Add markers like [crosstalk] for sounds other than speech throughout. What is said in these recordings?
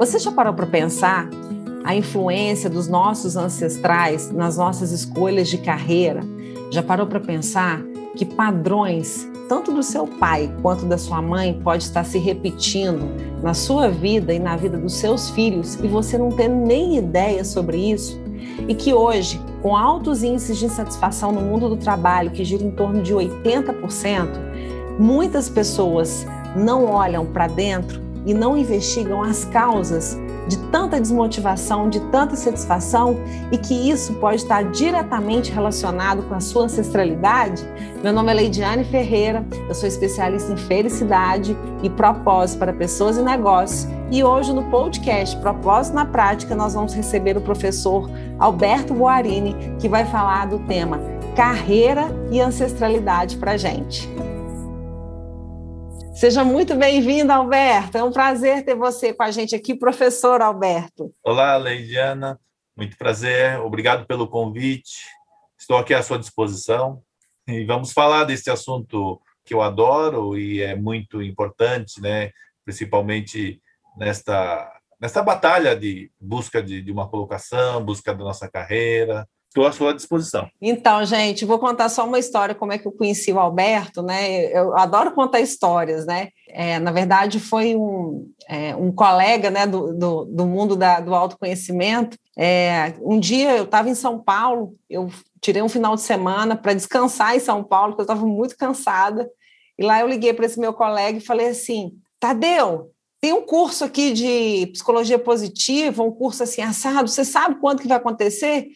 Você já parou para pensar a influência dos nossos ancestrais nas nossas escolhas de carreira? Já parou para pensar que padrões, tanto do seu pai quanto da sua mãe, pode estar se repetindo na sua vida e na vida dos seus filhos e você não ter nem ideia sobre isso? E que hoje, com altos índices de insatisfação no mundo do trabalho, que gira em torno de 80%, muitas pessoas não olham para dentro e não investigam as causas de tanta desmotivação, de tanta insatisfação e que isso pode estar diretamente relacionado com a sua ancestralidade? Meu nome é Leidiane Ferreira, eu sou especialista em felicidade e propósito para pessoas e negócios. E hoje no podcast Propósito na Prática nós vamos receber o professor Alberto Boarini, que vai falar do tema carreira e ancestralidade para gente. Seja muito bem-vindo, Alberto. É um prazer ter você com a gente aqui, professor Alberto. Olá, Leidiana. Muito prazer. Obrigado pelo convite. Estou aqui à sua disposição e vamos falar desse assunto que eu adoro e é muito importante, né? Principalmente nesta nesta batalha de busca de, de uma colocação, busca da nossa carreira, Estou à sua disposição. Então, gente, vou contar só uma história, como é que eu conheci o Alberto, né? Eu adoro contar histórias, né? É, na verdade, foi um, é, um colega né, do, do, do mundo da, do autoconhecimento. É, um dia eu estava em São Paulo, eu tirei um final de semana para descansar em São Paulo, porque eu estava muito cansada. E lá eu liguei para esse meu colega e falei assim: Tadeu, tem um curso aqui de psicologia positiva, um curso assim assado, você sabe quando que vai acontecer?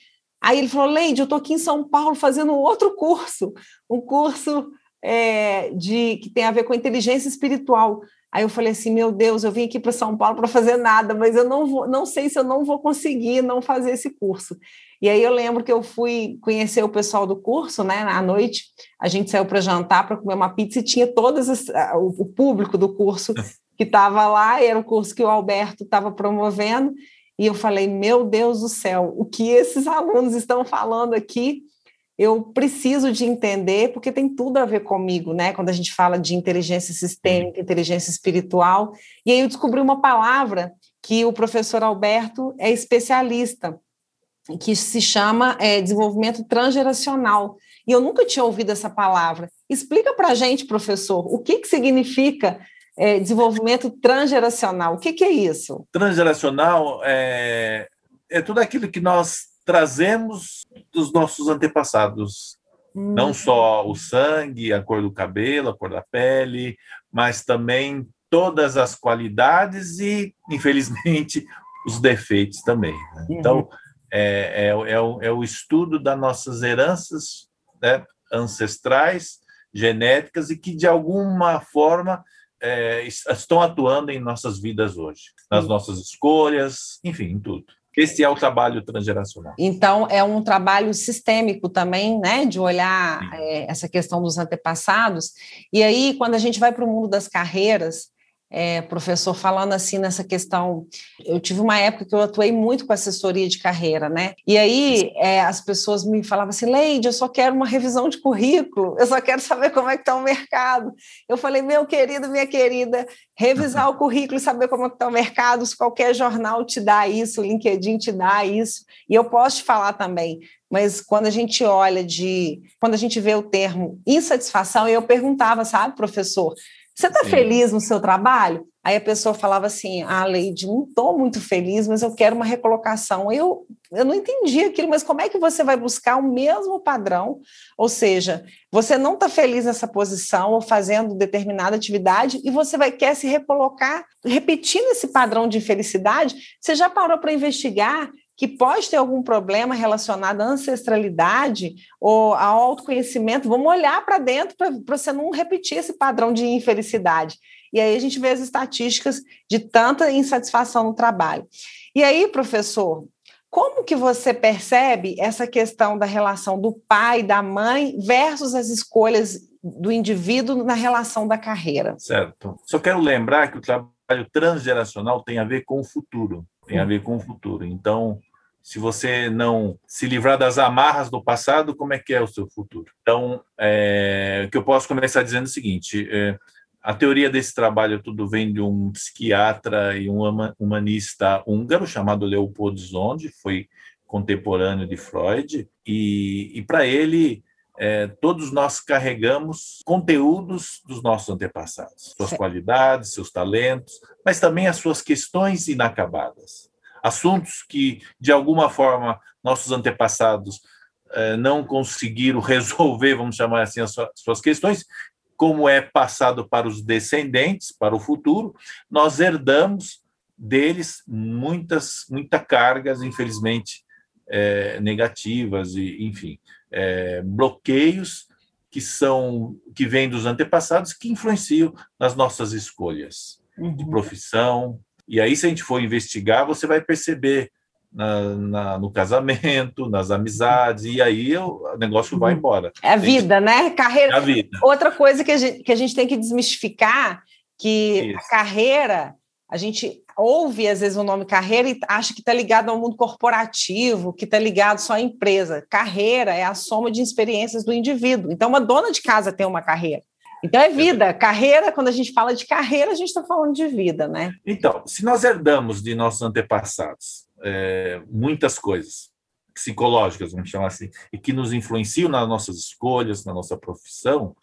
Aí ele falou, Leide, eu estou aqui em São Paulo fazendo outro curso, um curso é, de que tem a ver com inteligência espiritual. Aí eu falei assim, meu Deus, eu vim aqui para São Paulo para fazer nada, mas eu não vou, não sei se eu não vou conseguir não fazer esse curso. E aí eu lembro que eu fui conhecer o pessoal do curso, né? À noite, a gente saiu para jantar para comer uma pizza e tinha todas as, o público do curso [laughs] que estava lá, era o curso que o Alberto estava promovendo, e eu falei, meu Deus do céu, o que esses alunos estão falando aqui, eu preciso de entender, porque tem tudo a ver comigo, né? Quando a gente fala de inteligência sistêmica, inteligência espiritual. E aí eu descobri uma palavra que o professor Alberto é especialista, que se chama é, desenvolvimento transgeracional. E eu nunca tinha ouvido essa palavra. Explica para a gente, professor, o que, que significa é, desenvolvimento transgeracional. O que, que, é isso? Transgeracional é, é tudo aquilo que nós trazemos dos nossos antepassados. Hum. Não só o sangue, a cor do cabelo, a cor da pele, mas também todas as qualidades e, infelizmente, [laughs] os defeitos também. Né? Uhum. Então, é, é, é, o, é, o, estudo das nossas heranças né, ancestrais, genéticas, e que, de alguma forma, é, estão atuando em nossas vidas hoje, nas nossas escolhas, enfim, em tudo. Esse é o trabalho transgeracional. Então, é um trabalho sistêmico também, né, de olhar é, essa questão dos antepassados. E aí, quando a gente vai para o mundo das carreiras, é, professor, falando assim nessa questão, eu tive uma época que eu atuei muito com assessoria de carreira, né? E aí é, as pessoas me falavam assim, Leide, eu só quero uma revisão de currículo, eu só quero saber como é que está o mercado. Eu falei, meu querido, minha querida, revisar [laughs] o currículo e saber como é está o mercado, se qualquer jornal te dá isso, o LinkedIn te dá isso, e eu posso te falar também, mas quando a gente olha de, quando a gente vê o termo insatisfação, eu perguntava, sabe, professor, você está feliz no seu trabalho? Aí a pessoa falava assim: Ah, Leide, não estou muito feliz, mas eu quero uma recolocação. Eu, eu não entendi aquilo, mas como é que você vai buscar o mesmo padrão? Ou seja, você não está feliz nessa posição ou fazendo determinada atividade e você vai querer se recolocar, repetindo esse padrão de infelicidade. Você já parou para investigar que pode ter algum problema relacionado à ancestralidade ou ao autoconhecimento, vamos olhar para dentro para você não repetir esse padrão de infelicidade. E aí a gente vê as estatísticas de tanta insatisfação no trabalho. E aí, professor, como que você percebe essa questão da relação do pai, da mãe versus as escolhas do indivíduo na relação da carreira? Certo. Só quero lembrar que o trabalho transgeracional tem a ver com o futuro tem a ver com o futuro. Então, se você não se livrar das amarras do passado, como é que é o seu futuro? Então, é, que eu posso começar dizendo é o seguinte: é, A teoria desse trabalho tudo vem de um psiquiatra e um humanista húngaro chamado Leopold Zonde, foi contemporâneo de Freud, e, e para ele é, todos nós carregamos conteúdos dos nossos antepassados, suas qualidades, seus talentos, mas também as suas questões inacabadas. Assuntos que, de alguma forma, nossos antepassados é, não conseguiram [laughs] resolver, vamos chamar assim, as suas questões, como é passado para os descendentes, para o futuro, nós herdamos deles muitas, muita cargas, infelizmente, é, negativas e, enfim, é, bloqueios que são que vêm dos antepassados que influenciam nas nossas escolhas uhum. de profissão. E aí, se a gente for investigar, você vai perceber na, na, no casamento, nas amizades, e aí o negócio vai uhum. embora. É a vida, gente... né? Carreira. É a vida. Outra coisa que a gente, que a gente tem que desmistificar, que Isso. a carreira, a gente ouve às vezes o nome carreira e acha que está ligado ao mundo corporativo, que está ligado só à empresa. Carreira é a soma de experiências do indivíduo. Então, uma dona de casa tem uma carreira. Então é vida. Carreira, quando a gente fala de carreira, a gente está falando de vida, né? Então, se nós herdamos de nossos antepassados é, muitas coisas psicológicas, vamos chamar assim, e que nos influenciam nas nossas escolhas, na nossa profissão,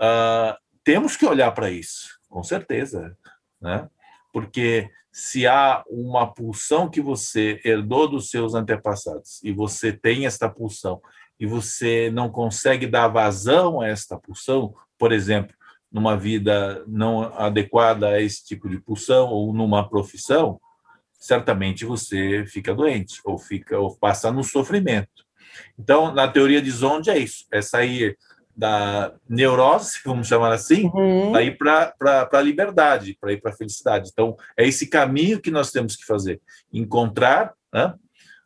uh, temos que olhar para isso, com certeza, né? Porque se há uma pulsão que você herdou dos seus antepassados e você tem esta pulsão e você não consegue dar vazão a esta pulsão, por exemplo, numa vida não adequada a esse tipo de pulsão ou numa profissão, certamente você fica doente ou fica ou passa no sofrimento. Então, na teoria de Zonde é isso, é sair da neurose, [laughs] vamos chamar assim, uhum. para ir para a liberdade, para ir para a felicidade. Então, é esse caminho que nós temos que fazer, encontrar né,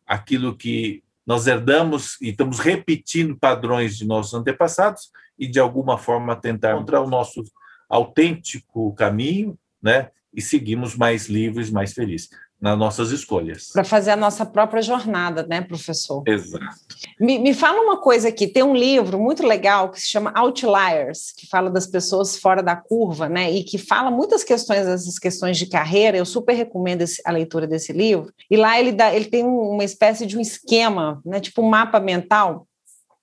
aquilo que nós herdamos e estamos repetindo padrões de nossos antepassados e, de alguma forma, tentar encontrar o nosso autêntico caminho, né, e seguimos mais livres, mais felizes nas nossas escolhas. Para fazer a nossa própria jornada, né, professor? Exato. Me, me fala uma coisa aqui: tem um livro muito legal que se chama Outliers, que fala das pessoas fora da curva, né, e que fala muitas questões, essas questões de carreira. Eu super recomendo esse, a leitura desse livro. E lá ele, dá, ele tem uma espécie de um esquema, né, tipo um mapa mental,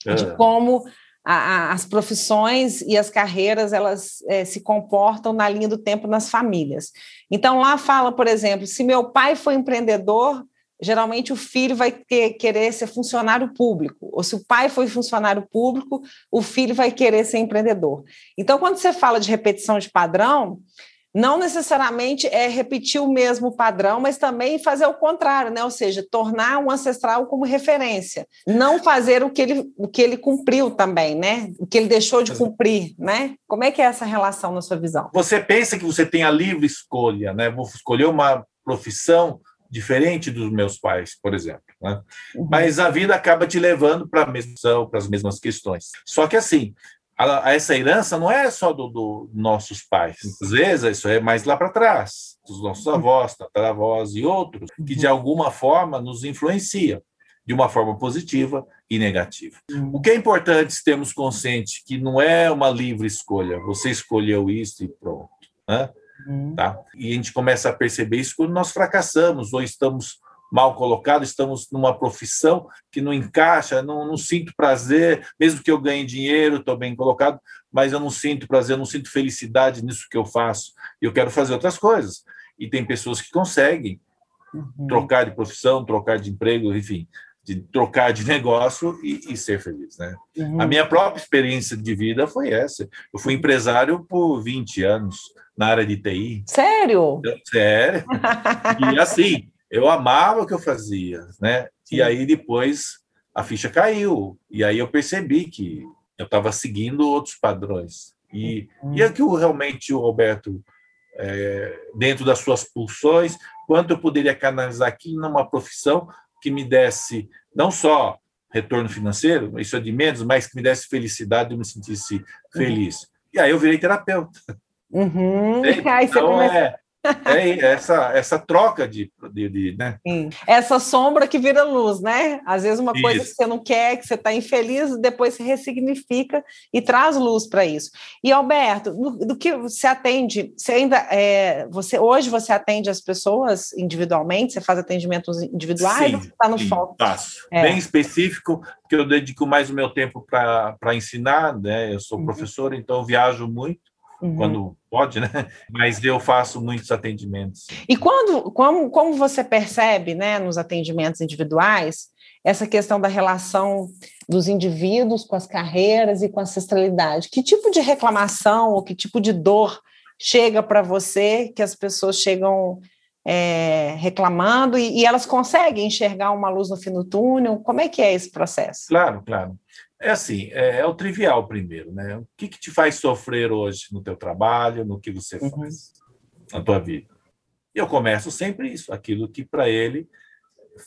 de é. como as profissões e as carreiras elas é, se comportam na linha do tempo nas famílias. Então lá fala, por exemplo, se meu pai foi empreendedor, geralmente o filho vai ter, querer ser funcionário público, ou se o pai foi funcionário público, o filho vai querer ser empreendedor. Então, quando você fala de repetição de padrão, não necessariamente é repetir o mesmo padrão, mas também fazer o contrário, né? Ou seja, tornar um ancestral como referência, não fazer o que ele, o que ele cumpriu também, né? O que ele deixou de cumprir, né? Como é que é essa relação na sua visão? Você pensa que você tem a livre escolha, né? Vou escolher uma profissão diferente dos meus pais, por exemplo, né? Uhum. Mas a vida acaba te levando para para as mesmas questões. Só que assim, a, a essa herança não é só dos do nossos pais. Às vezes, isso é mais lá para trás, dos nossos avós, tataravós e outros, que de alguma forma nos influenciam, de uma forma positiva e negativa. O que é importante termos consciente que não é uma livre escolha, você escolheu isso e pronto. Né? Tá? E a gente começa a perceber isso quando nós fracassamos ou estamos mal colocado, estamos numa profissão que não encaixa, não, não sinto prazer, mesmo que eu ganhe dinheiro, estou bem colocado, mas eu não sinto prazer, eu não sinto felicidade nisso que eu faço, eu quero fazer outras coisas. E tem pessoas que conseguem uhum. trocar de profissão, trocar de emprego, enfim, de trocar de [laughs] negócio e, e ser feliz, né? Uhum. A minha própria experiência de vida foi essa. Eu fui empresário por 20 anos na área de TI. Sério? Sério. [laughs] e assim, eu amava o que eu fazia, né? Sim. E aí depois a ficha caiu. E aí eu percebi que eu estava seguindo outros padrões. E, uhum. e é que o, realmente o Roberto, é, dentro das suas pulsões, quanto eu poderia canalizar aqui numa profissão que me desse não só retorno financeiro, isso é de menos, mas que me desse felicidade e me sentisse uhum. feliz. Uhum. E aí eu virei terapeuta. Uhum. [laughs] Então, é, é essa, essa troca de, de, de né? Sim. Essa sombra que vira luz, né? Às vezes uma isso. coisa que você não quer, que você está infeliz, depois se ressignifica e traz luz para isso. E Alberto, do, do, que você atende? Você ainda é, você hoje você atende as pessoas individualmente? Você faz atendimentos individuais? Sim, está no sim, foco? Faço. É. Bem específico, porque eu dedico mais o meu tempo para ensinar, né? Eu sou uhum. professor, então eu viajo muito uhum. quando pode, né? Mas eu faço muitos atendimentos. E quando, como, como você percebe, né, nos atendimentos individuais, essa questão da relação dos indivíduos com as carreiras e com a ancestralidade? Que tipo de reclamação ou que tipo de dor chega para você que as pessoas chegam é, reclamando e, e, elas conseguem enxergar uma luz no fim do túnel? Como é que é esse processo? Claro, claro. É assim, é, é o trivial primeiro, né? O que, que, te faz sofrer hoje no teu trabalho, no que você uhum. faz na tua vida? Eu começo sempre isso, aquilo que para ele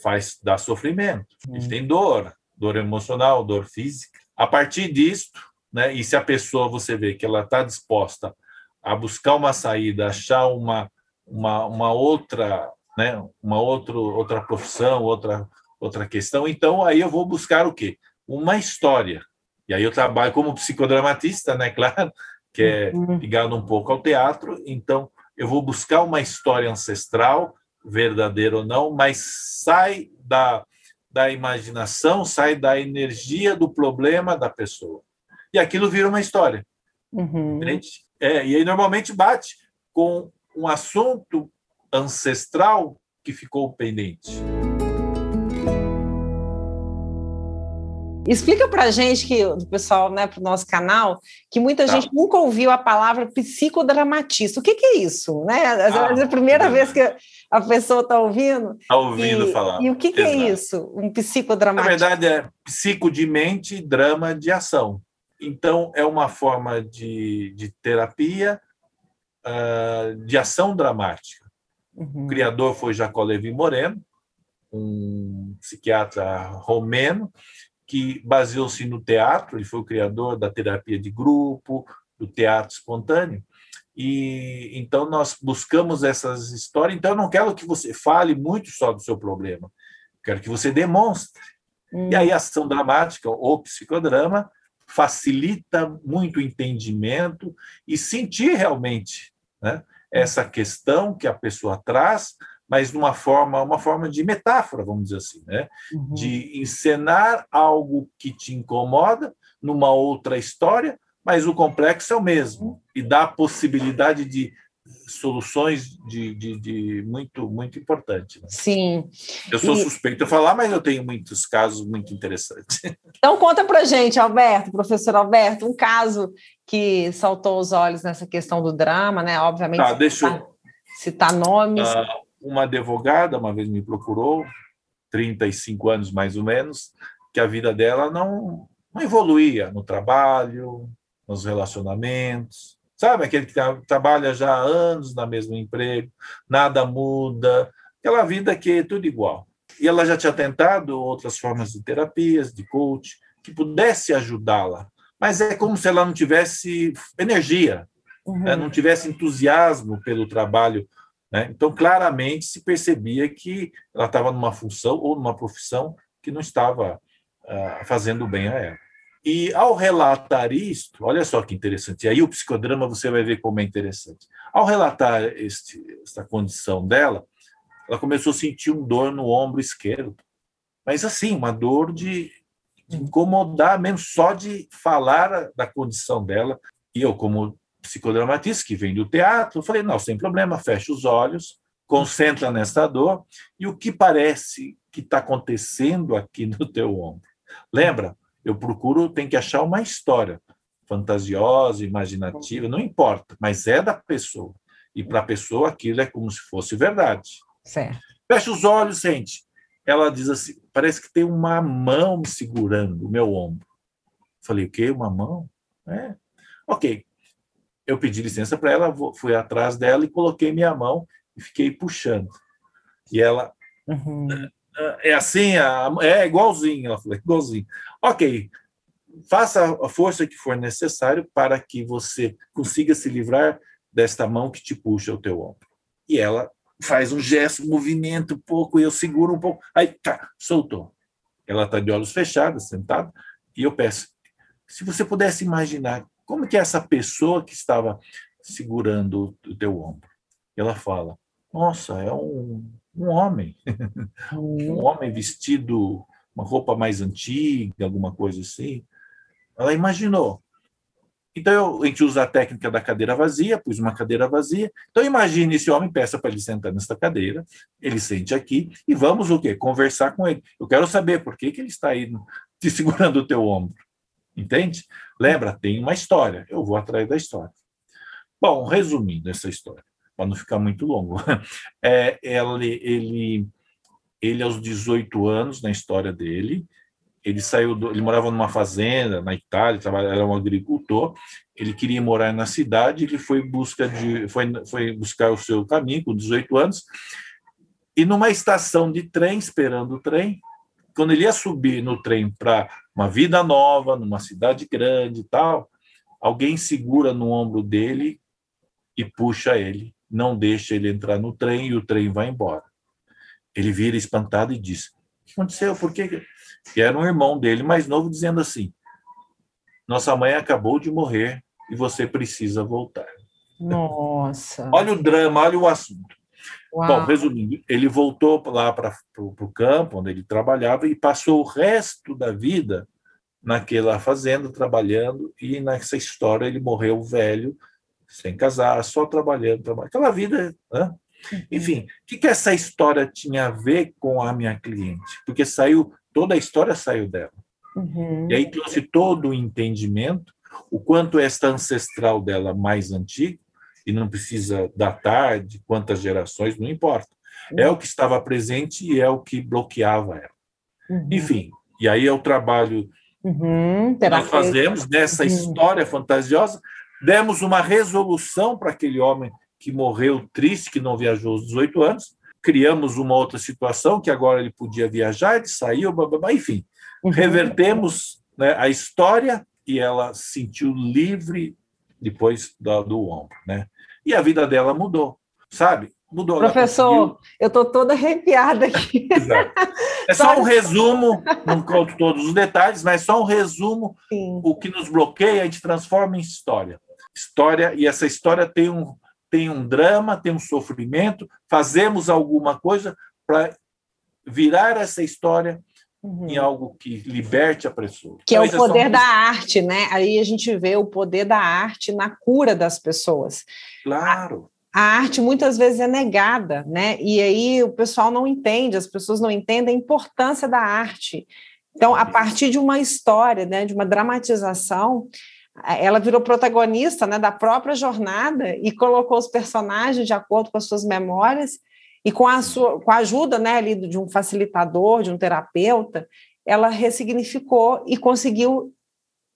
faz dar sofrimento. Uhum. Ele tem dor, dor emocional, dor física. A partir disto, né? E se a pessoa você vê que ela está disposta a buscar uma saída, achar uma uma, uma outra, né? Uma outro, outra profissão, outra outra questão, então aí eu vou buscar o quê? Uma história. E aí eu trabalho como psicodramatista, né, [laughs] claro, que é uhum. ligado um pouco ao teatro, então eu vou buscar uma história ancestral, verdadeira ou não, mas sai da, da imaginação, sai da energia do problema da pessoa. E aquilo vira uma história. Uhum. É, e aí normalmente bate com um assunto ancestral que ficou pendente. Explica para a gente, que o pessoal, né, para o nosso canal, que muita tá. gente nunca ouviu a palavra psicodramatista. O que, que é isso? Né? Às ah, vezes é a primeira é. vez que a pessoa está ouvindo. Está ouvindo e, falar. E o que, que é isso? Um psicodramatista? Na verdade, é psico de mente, drama de ação. Então, é uma forma de, de terapia uh, de ação dramática. Uhum. O criador foi Jacó Levi Moreno, um psiquiatra romeno, que baseou-se no teatro, ele foi o criador da terapia de grupo, do teatro espontâneo. E então nós buscamos essas histórias. Então eu não quero que você fale muito só do seu problema, quero que você demonstre. Hum. E aí a ação dramática ou psicodrama facilita muito o entendimento e sentir realmente né, essa questão que a pessoa traz mas numa forma, uma forma de metáfora, vamos dizer assim, né? Uhum. De encenar algo que te incomoda numa outra história, mas o complexo é o mesmo e dá a possibilidade de soluções de, de, de muito muito importante. Né? Sim. Eu sou e... suspeito de falar, mas eu tenho muitos casos muito interessantes. [laughs] Então conta para gente, Alberto, professor Alberto, um caso que saltou os olhos nessa questão do drama, né? Obviamente. Tá, deixa eu... citar nomes. Ah, uma advogada uma vez me procurou, 35 anos mais ou menos, que a vida dela não, não evoluía no trabalho, nos relacionamentos. Sabe, aquele que trabalha já há anos na mesmo emprego, nada muda, aquela vida que é tudo igual. E ela já tinha tentado outras formas de terapias, de coach, que pudesse ajudá-la. Mas é como se ela não tivesse energia, uhum. né? não tivesse entusiasmo pelo trabalho né? Então, claramente se percebia que ela estava numa função ou numa profissão que não estava uh, fazendo bem a ela. E ao relatar isto, olha só que interessante, e aí o psicodrama você vai ver como é interessante. Ao relatar este, esta condição dela, ela começou a sentir um dor no ombro esquerdo. Mas assim, uma dor de, de incomodar mesmo, só de falar da condição dela. E eu, como psicodramatista, que vem do teatro, eu falei, não, sem problema, fecha os olhos, concentra nessa dor, e o que parece que está acontecendo aqui no teu ombro? Lembra? Eu procuro, tem que achar uma história fantasiosa, imaginativa, não importa, mas é da pessoa. E para a pessoa aquilo é como se fosse verdade. Certo. Fecha os olhos, sente. Ela diz assim: parece que tem uma mão me segurando o meu ombro. Falei, o quê? Uma mão? É. Ok eu pedi licença para ela, fui atrás dela e coloquei minha mão e fiquei puxando. E ela. Uhum. É, é assim, é igualzinho. Ela falou, é igualzinho. Ok, faça a força que for necessário para que você consiga se livrar desta mão que te puxa o teu ombro. E ela faz um gesto, um movimento um pouco, e eu seguro um pouco. Aí, tá, soltou. Ela está de olhos fechados, sentada, e eu peço, se você pudesse imaginar como que é essa pessoa que estava segurando o teu ombro. Ela fala, nossa, é um, um homem, [laughs] um homem vestido uma roupa mais antiga, alguma coisa assim. Ela imaginou. Então, eu, a gente usa a técnica da cadeira vazia, pus uma cadeira vazia. Então, imagine esse homem, peça para ele sentar nessa cadeira, ele sente aqui, e vamos o quê? Conversar com ele. Eu quero saber por que, que ele está aí te segurando o teu ombro. Entende? Lembra, tem uma história. Eu vou atrás da história. Bom, resumindo essa história, para não ficar muito longo, [laughs] é, ele, ele, ele, aos 18 anos, na história dele, ele saiu, do, ele morava numa fazenda na Itália, era um agricultor. Ele queria morar na cidade, ele foi busca de, foi, foi buscar o seu caminho com 18 anos. E numa estação de trem, esperando o trem, quando ele ia subir no trem para uma vida nova, numa cidade grande e tal, alguém segura no ombro dele e puxa ele, não deixa ele entrar no trem e o trem vai embora. Ele vira espantado e diz: O que aconteceu? Por que era um irmão dele mais novo, dizendo assim: Nossa mãe acabou de morrer e você precisa voltar. Nossa. olha o drama, olha o assunto. Uau. Bom, resumindo, ele voltou lá para o campo onde ele trabalhava e passou o resto da vida naquela fazenda trabalhando e nessa história ele morreu velho, sem casar, só trabalhando, trabalhando. aquela vida, né? Uhum. Enfim, o que, que essa história tinha a ver com a minha cliente? Porque saiu toda a história saiu dela. Uhum. E aí trouxe todo o entendimento, o quanto esta ancestral dela mais antiga, e não precisa datar de quantas gerações, não importa. É o que estava presente e é o que bloqueava ela. Uhum. Enfim, e aí é o trabalho uhum. que nós fazemos nessa uhum. história fantasiosa, demos uma resolução para aquele homem que morreu triste, que não viajou aos 18 anos, criamos uma outra situação que agora ele podia viajar, ele saiu, blá, enfim, uhum. revertemos né, a história e ela se sentiu livre depois do, do ombro, né? E a vida dela mudou, sabe? Mudou. Professor, eu estou toda arrepiada aqui. Exato. [laughs] É só um resumo, não conto todos os detalhes, mas só um resumo. Sim. O que nos bloqueia, a gente transforma em história. História, e essa história tem um, tem um drama, tem um sofrimento, fazemos alguma coisa para virar essa história uhum. em algo que liberte a pessoa. Que é o poder da arte, né? Aí a gente vê o poder da arte na cura das pessoas. Claro. A, a arte muitas vezes é negada, né? E aí o pessoal não entende, as pessoas não entendem a importância da arte. Então, a partir de uma história, né, de uma dramatização, ela virou protagonista né, da própria jornada e colocou os personagens de acordo com as suas memórias e com a, sua, com a ajuda né, ali de um facilitador, de um terapeuta, ela ressignificou e conseguiu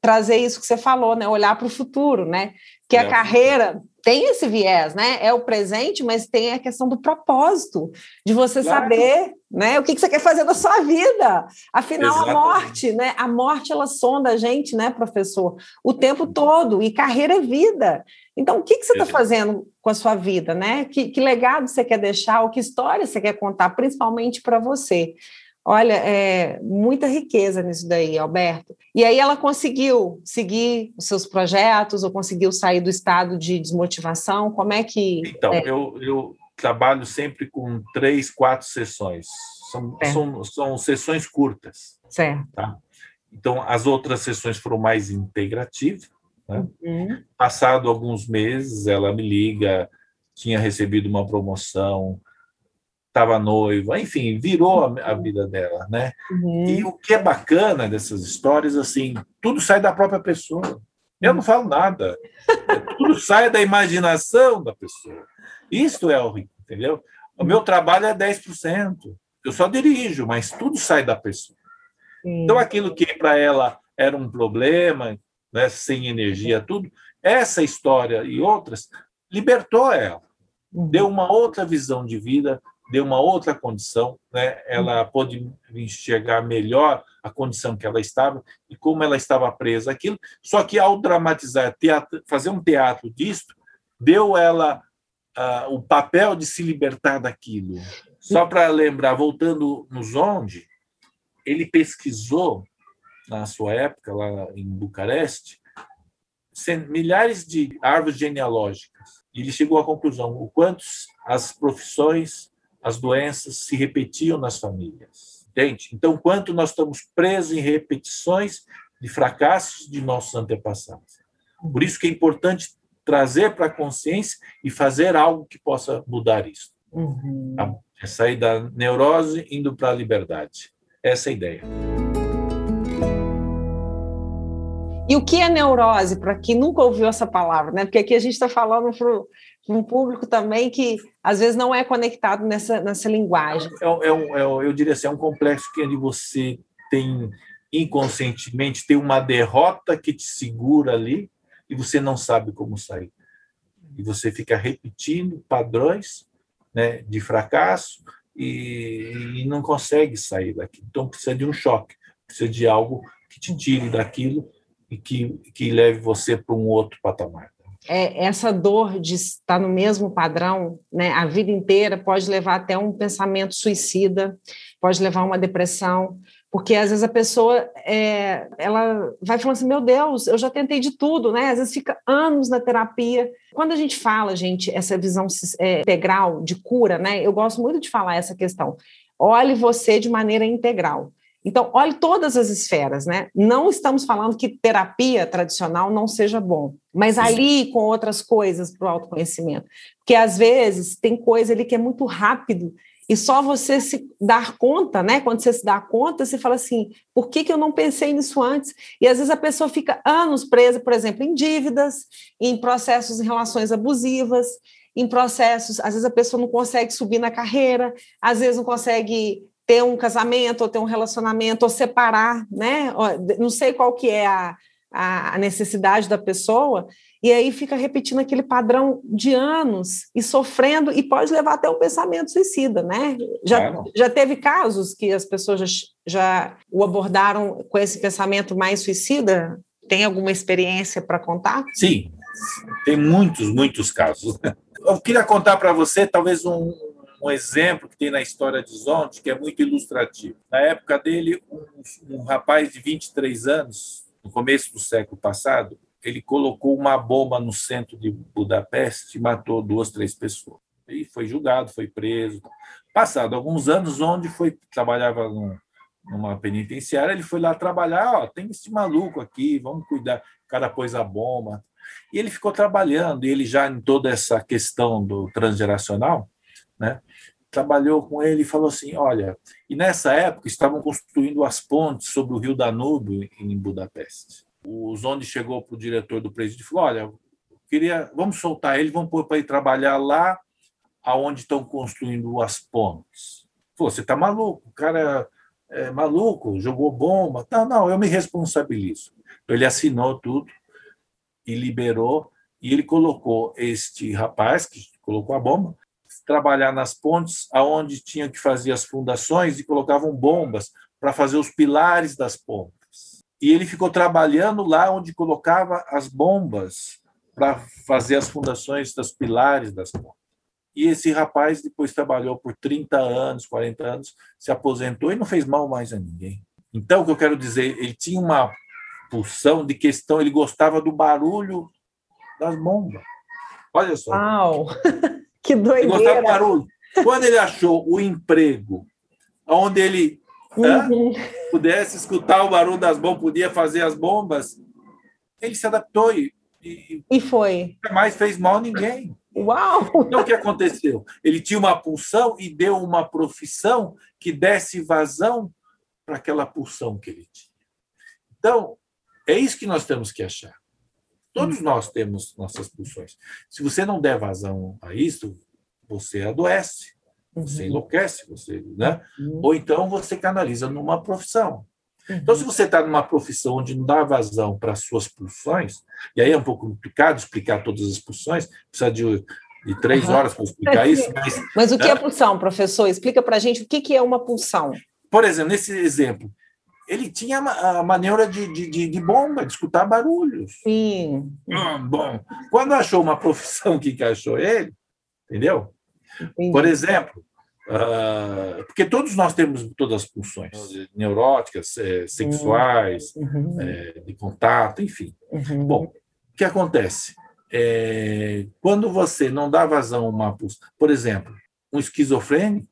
trazer isso que você falou, né, olhar para o futuro, né, que é. a carreira tem esse viés, né? É o presente, mas tem a questão do propósito, de você claro. saber, né, o que, que você quer fazer da sua vida. Afinal, Exatamente. a morte, né? A morte ela sonda a gente, né, professor, o tempo todo. E carreira é vida. Então, o que, que você está fazendo com a sua vida, né? Que, que legado você quer deixar, ou que história você quer contar, principalmente para você. Olha, é muita riqueza nisso daí, Alberto. E aí ela conseguiu seguir os seus projetos, ou conseguiu sair do estado de desmotivação? Como é que. Então, é? Eu, eu trabalho sempre com três, quatro sessões. São, são, são sessões curtas. Certo. Tá? Então, as outras sessões foram mais integrativas. Né? Uhum. Passado alguns meses, ela me liga, tinha recebido uma promoção estava noiva, enfim, virou a, a vida dela, né? Uhum. E o que é bacana dessas histórias, assim, tudo sai da própria pessoa. Eu não falo nada. [laughs] tudo sai da imaginação da pessoa. Isso é o rico, entendeu? O meu trabalho é 10%. Eu só dirijo, mas tudo sai da pessoa. Sim. Então, aquilo que para ela era um problema, né, sem energia, tudo, essa história e outras libertou ela. Uhum. Deu uma outra visão de vida, deu uma outra condição, né? ela pôde enxergar melhor a condição que ela estava e como ela estava presa aquilo. Só que ao dramatizar, teatro, fazer um teatro disto, deu ela ah, o papel de se libertar daquilo. Só para lembrar, voltando no Zonde, ele pesquisou, na sua época, lá em Bucareste, milhares de árvores genealógicas. E ele chegou à conclusão o quanto as profissões, as doenças se repetiam nas famílias. Entende? Então, quanto nós estamos presos em repetições de fracassos de nossos antepassados. Por isso que é importante trazer para a consciência e fazer algo que possa mudar isso. Uhum. É sair da neurose indo para a liberdade. Essa é a ideia. E o que é neurose, para quem nunca ouviu essa palavra, né? Porque aqui a gente está falando para um público também que às vezes não é conectado nessa, nessa linguagem. É, é, um, é eu diria assim, é um complexo que você tem inconscientemente tem uma derrota que te segura ali e você não sabe como sair. E você fica repetindo padrões né, de fracasso e, e não consegue sair daqui. Então precisa de um choque, precisa de algo que te tire daquilo e que, que leve você para um outro patamar. É, essa dor de estar no mesmo padrão né, a vida inteira pode levar até um pensamento suicida, pode levar a uma depressão, porque às vezes a pessoa é, ela vai falando assim, meu Deus, eu já tentei de tudo, né? Às vezes fica anos na terapia. Quando a gente fala, gente, essa visão é, integral de cura, né? Eu gosto muito de falar essa questão. Olhe você de maneira integral. Então, olhe todas as esferas, né? Não estamos falando que terapia tradicional não seja bom, mas ali com outras coisas para o autoconhecimento. Porque às vezes tem coisa ali que é muito rápido e só você se dar conta, né? Quando você se dá conta, você fala assim: por que, que eu não pensei nisso antes? E às vezes a pessoa fica anos presa, por exemplo, em dívidas, em processos em relações abusivas, em processos, às vezes a pessoa não consegue subir na carreira, às vezes não consegue ter um casamento ou ter um relacionamento ou separar, né? Não sei qual que é a, a necessidade da pessoa, e aí fica repetindo aquele padrão de anos e sofrendo, e pode levar até um pensamento suicida, né? Já, já teve casos que as pessoas já, já o abordaram com esse pensamento mais suicida? Tem alguma experiência para contar? Sim, tem muitos, muitos casos. Eu queria contar para você, talvez, um, um exemplo que tem na história de Zonte, que é muito ilustrativo. Na época dele, um, um rapaz de 23 anos, no começo do século passado, ele colocou uma bomba no centro de Budapeste e matou duas, três pessoas. E foi julgado, foi preso. Passado alguns anos, onde foi trabalhava num, numa penitenciária, ele foi lá trabalhar, ó, tem esse maluco aqui, vamos cuidar. O cara pôs a bomba. E ele ficou trabalhando, e ele já em toda essa questão do transgeracional, né? Trabalhou com ele e falou assim: olha, e nessa época estavam construindo as pontes sobre o rio Danúbio em Budapeste o Zonde chegou para o diretor do presídio e falou: Olha, queria, vamos soltar ele, vamos pôr para ir trabalhar lá aonde estão construindo as pontes. Pô, você está maluco, o cara é maluco, jogou bomba. Não, não, eu me responsabilizo. Então, ele assinou tudo e liberou, e ele colocou este rapaz, que colocou a bomba, trabalhar nas pontes aonde tinha que fazer as fundações e colocavam bombas para fazer os pilares das pontes e ele ficou trabalhando lá onde colocava as bombas para fazer as fundações das pilares das pontes. E esse rapaz depois trabalhou por 30 anos, 40 anos, se aposentou e não fez mal mais a ninguém. Então, o que eu quero dizer, ele tinha uma pulsão de questão, ele gostava do barulho das bombas. Olha só. Uau! [laughs] que doideira! Do barulho. Quando ele achou o emprego, onde ele uhum. pudesse escutar o barulho das bombas, podia fazer as bombas, ele se adaptou e, e, e foi. Nunca mais fez mal a ninguém. Uau! Então, o que aconteceu? Ele tinha uma pulsão e deu uma profissão que desse vazão para aquela pulsão que ele tinha. Então, é isso que nós temos que achar. Todos nós temos nossas pulsões. Se você não der vazão a isso, você adoece. Você uhum. enlouquece, você, né? Uhum. Ou então você canaliza numa profissão. Uhum. Então, se você está numa profissão onde não dá vazão para as suas pulsões, e aí é um pouco complicado explicar todas as pulsões, precisa de, de três horas para explicar isso. [laughs] Mas, mas o que é, é pulsão, professor? Explica para a gente o que, que é uma pulsão. Por exemplo, nesse exemplo, ele tinha a maneira de, de, de, bomba, de escutar barulhos. Sim. Hum, bom, quando achou uma [laughs] profissão que encaixou ele, entendeu? Entendi. Por exemplo, uh, porque todos nós temos todas as pulsões neuróticas, é, sexuais, uhum. é, de contato, enfim. Uhum. Bom, o que acontece? É, quando você não dá vazão a uma pulsão, por exemplo, um esquizofrênico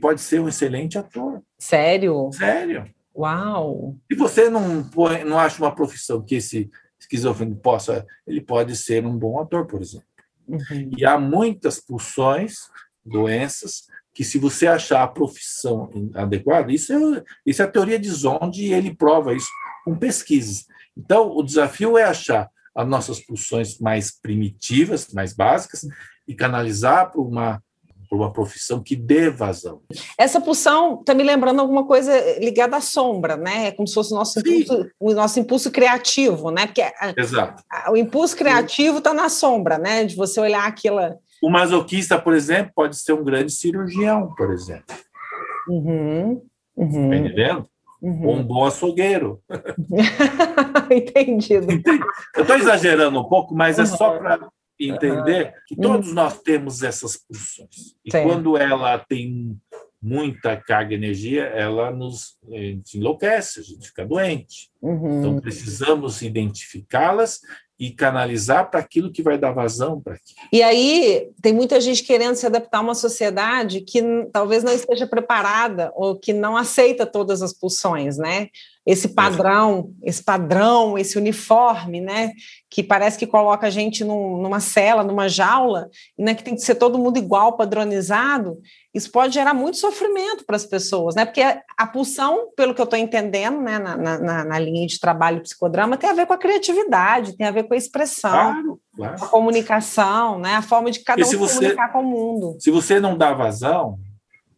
pode ser um excelente ator. Sério? Sério. Uau! E você não, não acha uma profissão que esse esquizofrênico possa, ele pode ser um bom ator, por exemplo. Uhum. E há muitas pulsões, doenças, que se você achar a profissão adequada, isso é, isso é a teoria de Zonde e ele prova isso com pesquisas. Então, o desafio é achar as nossas pulsões mais primitivas, mais básicas, e canalizar para uma por uma profissão que dê vazão. Essa pulsão está me lembrando alguma coisa ligada à sombra, né? É como se fosse o nosso, impulso, o nosso impulso criativo, né? Porque Exato. A, o impulso criativo está na sombra, né? De você olhar aquilo. O masoquista, por exemplo, pode ser um grande cirurgião, por exemplo. Uhum, uhum. Tá entendendo? Uhum. Ou um bom açougueiro. [laughs] Entendido. Eu estou exagerando um pouco, mas é só para entender que todos uhum. nós temos essas pulsões. E Sim. quando ela tem muita carga de energia, ela nos enlouquece, a gente fica doente. Uhum. Então, precisamos identificá-las e canalizar para aquilo que vai dar vazão para aquilo. E aí, tem muita gente querendo se adaptar a uma sociedade que talvez não esteja preparada ou que não aceita todas as pulsões, né? esse padrão, esse padrão, esse uniforme, né, que parece que coloca a gente num, numa cela, numa jaula, né, que tem que ser todo mundo igual, padronizado, isso pode gerar muito sofrimento para as pessoas, né, porque a pulsão, pelo que eu estou entendendo, né, na, na, na, linha de trabalho psicodrama, tem a ver com a criatividade, tem a ver com a expressão, claro, claro. a comunicação, né, a forma de cada um se você, comunicar com o mundo. Se você não dá vazão,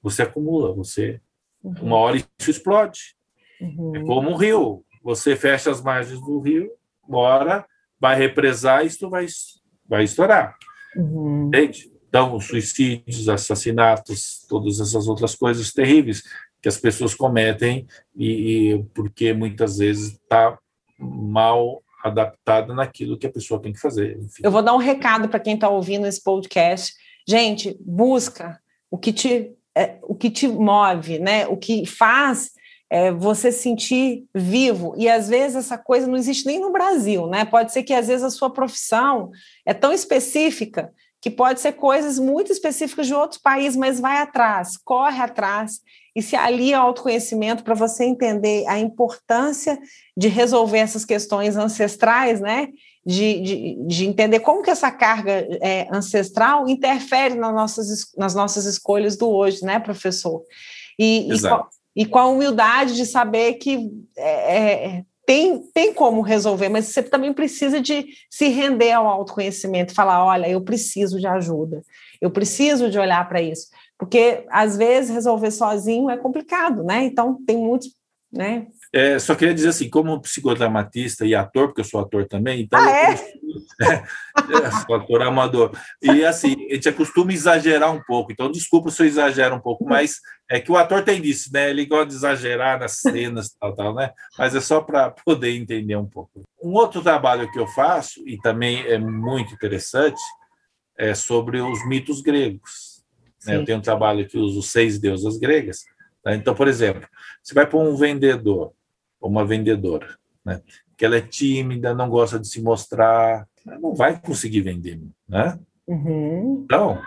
você acumula, você, uhum. uma hora isso explode. Uhum. É como um rio. Você fecha as margens do rio, bora, vai represar, isso vai, vai estourar. Uhum. Entende? Então, suicídios, assassinatos, todas essas outras coisas terríveis que as pessoas cometem e, e porque muitas vezes está mal adaptada naquilo que a pessoa tem que fazer. Enfim. Eu vou dar um recado para quem está ouvindo esse podcast. Gente, busca o que te é, o que te move, né? O que faz é, você sentir vivo. E às vezes essa coisa não existe nem no Brasil, né? Pode ser que às vezes a sua profissão é tão específica que pode ser coisas muito específicas de outro país, mas vai atrás, corre atrás e se alia ao autoconhecimento para você entender a importância de resolver essas questões ancestrais, né? De, de, de entender como que essa carga é, ancestral interfere nas nossas, nas nossas escolhas do hoje, né, professor? E, Exato. e e com a humildade de saber que é, é, tem, tem como resolver, mas você também precisa de se render ao autoconhecimento, falar, olha, eu preciso de ajuda, eu preciso de olhar para isso, porque às vezes resolver sozinho é complicado, né? Então tem muitos, né? É, só queria dizer assim, como psicodramatista e ator, porque eu sou ator também, então ah, é? [laughs] é, sou ator amador. E assim, a gente acostuma exagerar um pouco, então desculpa se eu exagero um pouco, mas é que o ator tem disso, né? Ele gosta de exagerar nas cenas tal, tal, né? Mas é só para poder entender um pouco. Um outro trabalho que eu faço, e também é muito interessante, é sobre os mitos gregos. Né? Eu tenho um trabalho que usa os seis deusas gregas. Né? Então, por exemplo, você vai para um vendedor, uma vendedora, né? que ela é tímida, não gosta de se mostrar, não vai conseguir vender, né? Uhum. Então,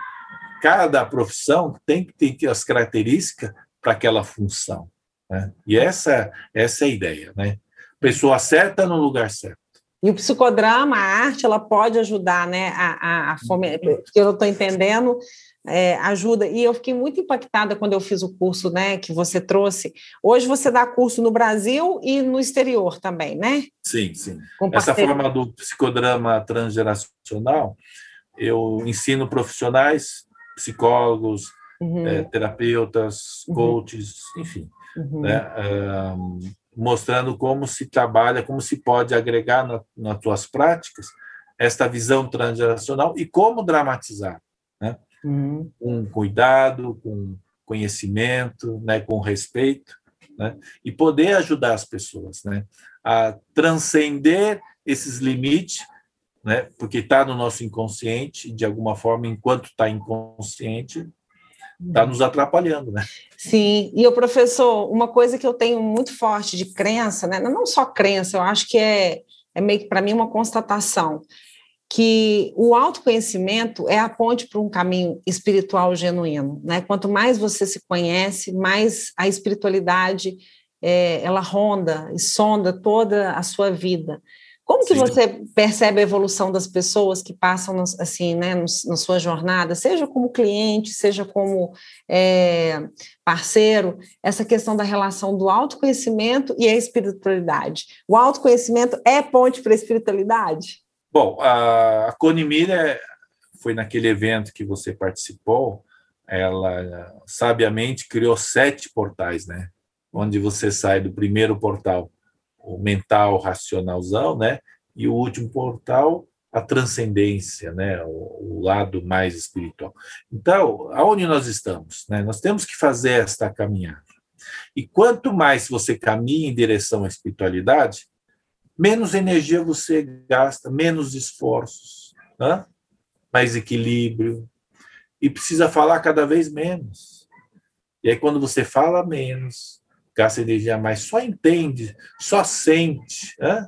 cada profissão tem que ter as características para aquela função, né? E essa, essa é a ideia, né? Pessoa certa no lugar certo. E o psicodrama, a arte, ela pode ajudar, né? A, a, a fome, que eu estou entendendo, é, ajuda. E eu fiquei muito impactada quando eu fiz o curso né, que você trouxe. Hoje você dá curso no Brasil e no exterior também, né? Sim, sim. Essa forma do psicodrama transgeracional, eu ensino profissionais, psicólogos, uhum. é, terapeutas, uhum. coaches, enfim, uhum. né, um, mostrando como se trabalha, como se pode agregar na, nas suas práticas esta visão transgeracional e como dramatizar. Né? uhum. com cuidado, com conhecimento, né, com respeito, né, e poder ajudar as pessoas né, a transcender esses limites né? Porque está no nosso inconsciente, de alguma forma, enquanto está inconsciente, está nos atrapalhando, né? Sim, e o professor, uma coisa que eu tenho muito forte de crença, né? Não só crença, eu acho que é, é meio que para mim uma constatação que o autoconhecimento é a ponte para um caminho espiritual genuíno, né? Quanto mais você se conhece, mais a espiritualidade é, ela ronda e sonda toda a sua vida. Como que Sim. você percebe a evolução das pessoas que passam assim, né, na sua jornada, seja como cliente, seja como é, parceiro, essa questão da relação do autoconhecimento e a espiritualidade? O autoconhecimento é ponte para a espiritualidade? Bom, a Cone Miller foi naquele evento que você participou, ela sabiamente criou sete portais, né? Onde você sai do primeiro portal o mental racionalzão, né? E o último portal, a transcendência, né? O, o, lado mais espiritual. Então, aonde nós estamos? Né? Nós temos que fazer esta caminhada. E quanto mais você caminha em direção à espiritualidade, menos energia você gasta, menos esforços, né? mais equilíbrio, e precisa falar cada vez menos. E aí, quando você fala menos, gasta energia mais, só entende, só sente, né?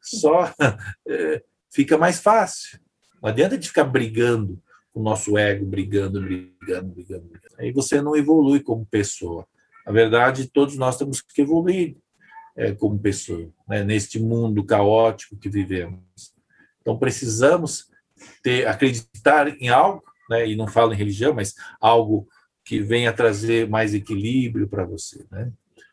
só [laughs] é, fica mais fácil. Não adianta de ficar brigando com o nosso ego, brigando, brigando, brigando, brigando. Aí você não evolui como pessoa. Na verdade, todos nós temos que evoluir é, como pessoa, né? neste mundo caótico que vivemos. Então, precisamos ter, acreditar em algo, né? e não falo em religião, mas algo que venha trazer mais equilíbrio para você, né?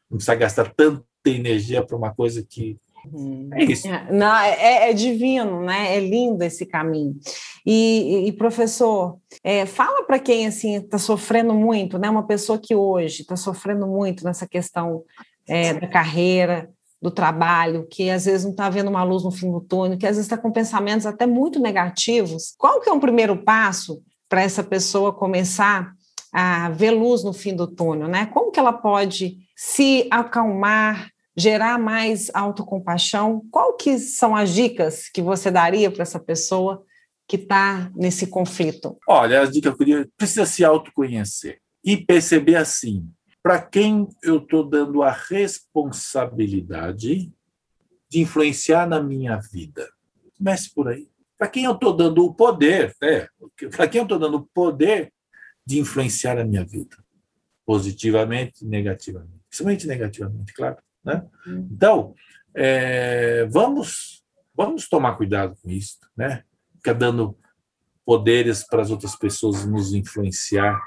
Não precisa gastar tanta energia para uma coisa que uhum. é isso. É, não, é, é, é, divino, né? É lindo esse caminho. E, e professor, é, fala para quem assim está sofrendo muito, né? Uma pessoa que hoje está sofrendo muito nessa questão é, da carreira, do trabalho, que às vezes não está vendo uma luz no fim do túnel, que às vezes está com pensamentos até muito negativos. Qual que é um primeiro passo para essa pessoa começar a ver luz no fim do túnel, né? Como que ela pode se acalmar, gerar mais autocompaixão? Qual que são as dicas que você daria para essa pessoa que está nesse conflito? Olha, as dicas que eu queria, precisa se autoconhecer e perceber assim, para quem eu estou dando a responsabilidade de influenciar na minha vida. Comece por aí. Para quem eu estou dando o poder, né? para quem eu estou dando o poder de influenciar a minha vida, positivamente negativamente. Principalmente negativamente, claro. Né? Uhum. Então, é, vamos, vamos tomar cuidado com isso, né? Fica dando poderes para as outras pessoas nos influenciar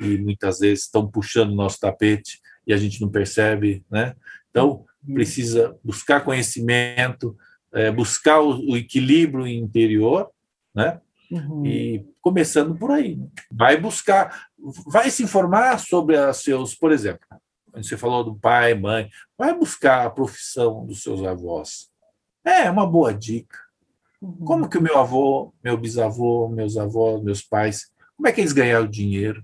e muitas vezes estão puxando o nosso tapete e a gente não percebe, né? Então, uhum. precisa buscar conhecimento, é, buscar o, o equilíbrio interior, né? Uhum. E começando por aí. Vai buscar, vai se informar sobre os seus, por exemplo, você falou do pai, mãe, vai buscar a profissão dos seus avós. É uma boa dica. Uhum. Como que o meu avô, meu bisavô, meus avós, meus pais, como é que eles ganharam dinheiro?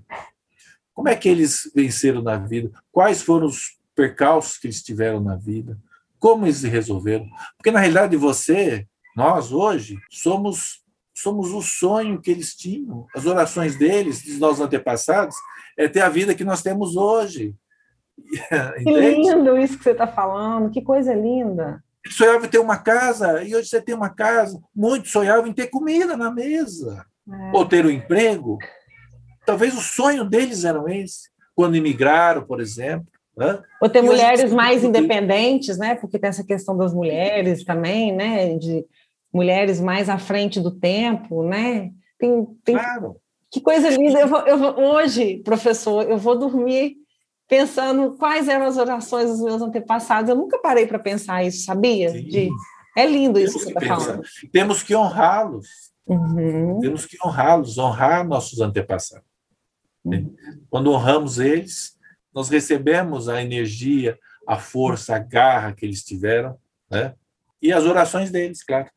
Como é que eles venceram na vida? Quais foram os percalços que eles tiveram na vida? Como eles resolveram? Porque na realidade você, nós hoje somos somos o sonho que eles tinham. As orações deles, dos nossos antepassados, é ter a vida que nós temos hoje. [laughs] Que lindo isso que você está falando, que coisa linda. Ele sonhava em ter uma casa, e hoje você tem uma casa. Muitos sonhavam em ter comida na mesa, é. ou ter um emprego. Talvez o sonho deles era esse, quando imigraram, por exemplo. Né? Ou ter e mulheres mais independentes, né? Porque tem essa questão das mulheres também, né? De mulheres mais à frente do tempo, né? Tem, tem... Claro. Que coisa linda! Eu vou, eu vou, hoje, professor, eu vou dormir pensando quais eram as orações dos meus antepassados. Eu nunca parei para pensar isso, sabia? De, é lindo isso que você está falando. Temos que honrá-los. Uhum. Temos que honrá-los, honrar nossos antepassados. Uhum. Quando honramos eles, nós recebemos a energia, a força, a garra que eles tiveram, né? E as orações deles, claro.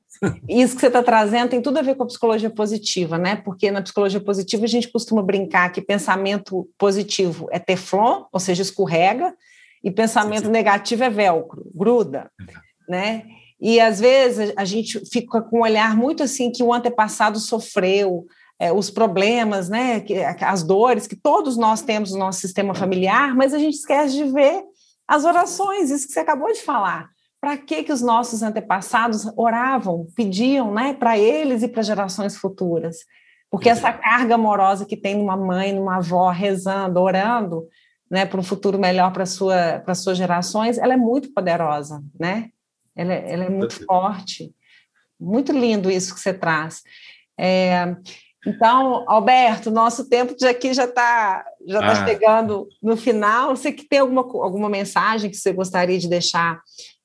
Isso que você está trazendo tem tudo a ver com a psicologia positiva, né? Porque na psicologia positiva a gente costuma brincar que pensamento positivo é teflon, ou seja, escorrega, e pensamento sim, sim. negativo é velcro, gruda, né? E às vezes a gente fica com um olhar muito assim que o antepassado sofreu, é, os problemas, né, que, as dores que todos nós temos no nosso sistema familiar, mas a gente esquece de ver as orações, isso que você acabou de falar. Para que que os nossos antepassados oravam, pediam, né, para eles e para gerações futuras? Porque essa carga amorosa que tem numa mãe, numa avó rezando, orando, né, para um futuro melhor para sua para suas gerações, ela é muito poderosa, né? Ela, é, ela é muito forte. Muito lindo isso que você traz. É, então, Alberto, nosso tempo de aqui já está já tá ah. chegando no final. Você que tem alguma, alguma mensagem que você gostaria de deixar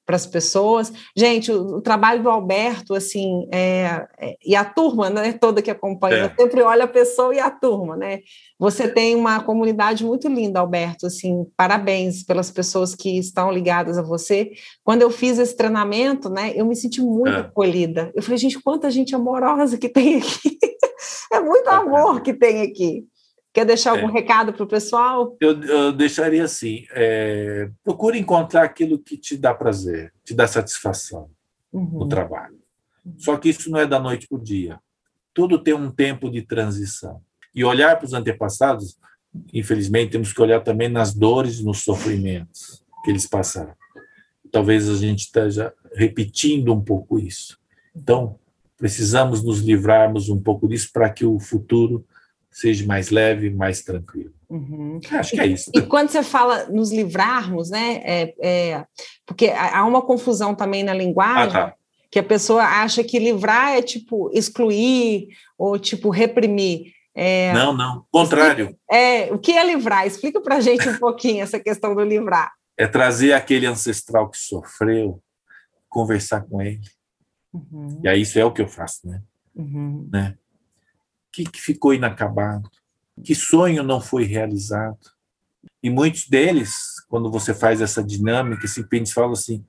para as pessoas. Gente, o, o, trabalho do Alberto, assim, é, é, e a turma né, toda que acompanha, é. sempre olha a pessoa e a turma, né? Você tem uma comunidade muito linda, Alberto, assim, parabéns pelas pessoas que estão ligadas a você. Quando eu fiz esse treinamento, né, eu me senti muito é. acolhida. Eu falei, gente, quanta gente amorosa que tem aqui. [laughs] é muito amor que tem aqui. Quer deixar algum é. recado para o pessoal? Eu, eu, deixaria assim: é, procure encontrar aquilo que te dá prazer, te dá satisfação uhum. no trabalho. Só que isso não é da noite para o dia. Tudo tem um tempo de transição. E olhar para os antepassados, infelizmente, temos que olhar também nas dores e nos sofrimentos que eles passaram. Talvez a gente esteja repetindo um pouco isso. Então, precisamos nos livrarmos um pouco disso para que o futuro seja mais leve, mais tranquilo. Uhum. Acho que é isso. E, quando você fala nos livrarmos, né? É, é, porque há uma confusão também na linguagem. Ah, tá. Que a pessoa acha que livrar é tipo excluir ou tipo reprimir. É, não, não, contrário. É, o que é livrar? Explica para a gente um [laughs] pouquinho essa questão do livrar. É trazer aquele ancestral que sofreu, conversar com ele. Uhum. E aí isso é o que eu faço, né? Uhum. né? Que, que ficou inacabado, que sonho não foi realizado. E muitos deles, quando você faz essa dinâmica, se pensa fala assim: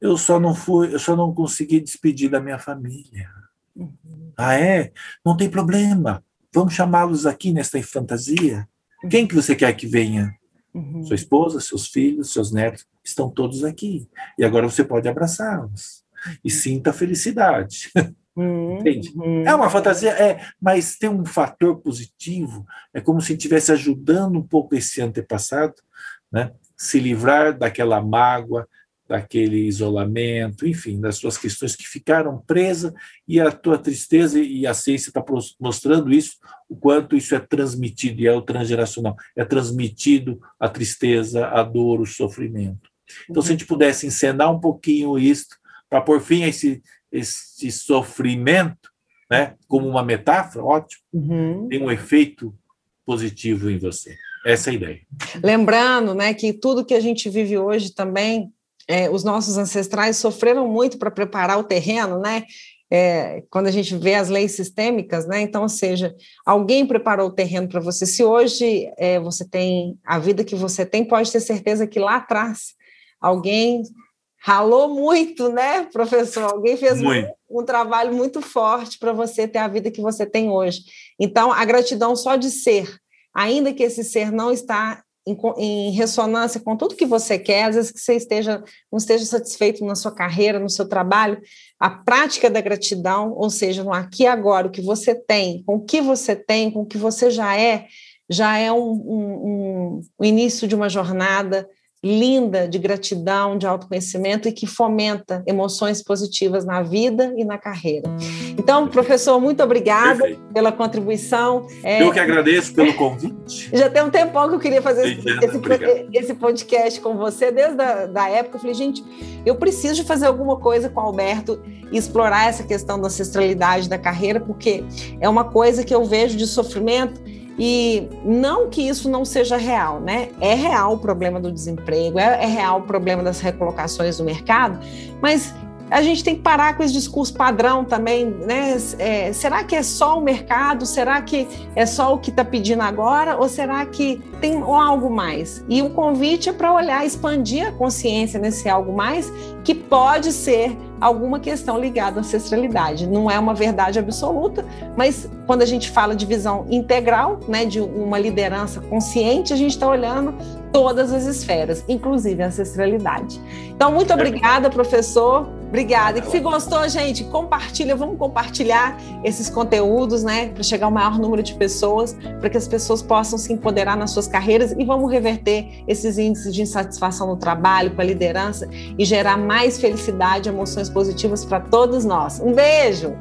eu só não fui, eu só não consegui despedir da minha família. Uhum. Ah, é? Não tem problema. Vamos chamá-los aqui nesta fantasia. Quem que você quer que venha? Uhum. Sua esposa, seus filhos, seus netos estão todos aqui. E agora você pode abraçá-los e uhum. sinta a [laughs] felicidade. Entende? Uhum. É uma fantasia, é, mas tem um fator positivo, é como se estivesse ajudando um pouco esse antepassado, né? se livrar daquela mágoa, daquele isolamento, enfim, das suas questões que ficaram presas, e a tua tristeza e a ciência está mostrando isso, o quanto isso é transmitido, e é o transgeracional, é transmitido a tristeza, a dor, o sofrimento. Então, se a gente pudesse encenar um pouquinho isso, para por fim a esse, esse sofrimento, né, como uma metáfora, ótimo, uhum. tem um efeito positivo em você. Essa é a ideia. Lembrando, né, que tudo que a gente vive hoje também, é, os nossos ancestrais sofreram muito para preparar o terreno, né? É, quando a gente vê as leis sistêmicas, né? Então, ou seja, alguém preparou o terreno para você. Se hoje é, você tem a vida que você tem, pode ter certeza que lá atrás alguém ralou muito, né, professor? Alguém fez um, um, trabalho muito forte para você ter a vida que você tem hoje. Então, a gratidão só de ser, ainda que esse ser não está em, em, ressonância com tudo que você quer, às vezes que você esteja não esteja satisfeito na sua carreira, no seu trabalho, a prática da gratidão, ou seja, no aqui e agora, o que você tem, com o que você tem, com o que você já é, já é um, um, um, um início de uma jornada linda de gratidão, de autoconhecimento e que fomenta emoções positivas na vida e na carreira. Então, professor, muito obrigada Perfeito. pela contribuição. É... Eu que agradeço pelo convite. Já tem um tempão que eu queria fazer esse, esse, podcast com você, desde a da época. Eu falei, gente, eu preciso de fazer alguma coisa com o Alberto e explorar essa questão da ancestralidade da carreira, porque é uma coisa que eu vejo de sofrimento e não que isso não seja real, né? É real o problema do desemprego, é, é real o problema das recolocações no mercado, mas a gente tem que parar com esse discurso padrão também, né? É, será que é só o mercado? Será que é só o que está pedindo agora? Ou será que tem algo mais? E o convite é para olhar, expandir a consciência nesse algo mais, que pode ser alguma questão ligada à ancestralidade. Não é uma verdade absoluta, mas quando a gente fala de visão integral, né, de uma liderança consciente, a gente está olhando todas as esferas, inclusive a ancestralidade. Então, muito obrigada, professor. Obrigada. E se gostou, gente, compartilha, vamos compartilhar esses conteúdos, né, para chegar ao maior número de pessoas, para que as pessoas possam se empoderar nas suas carreiras e vamos reverter esses índices de insatisfação no trabalho, com a liderança e gerar mais felicidade, emoções positivas para todos nós. Um beijo.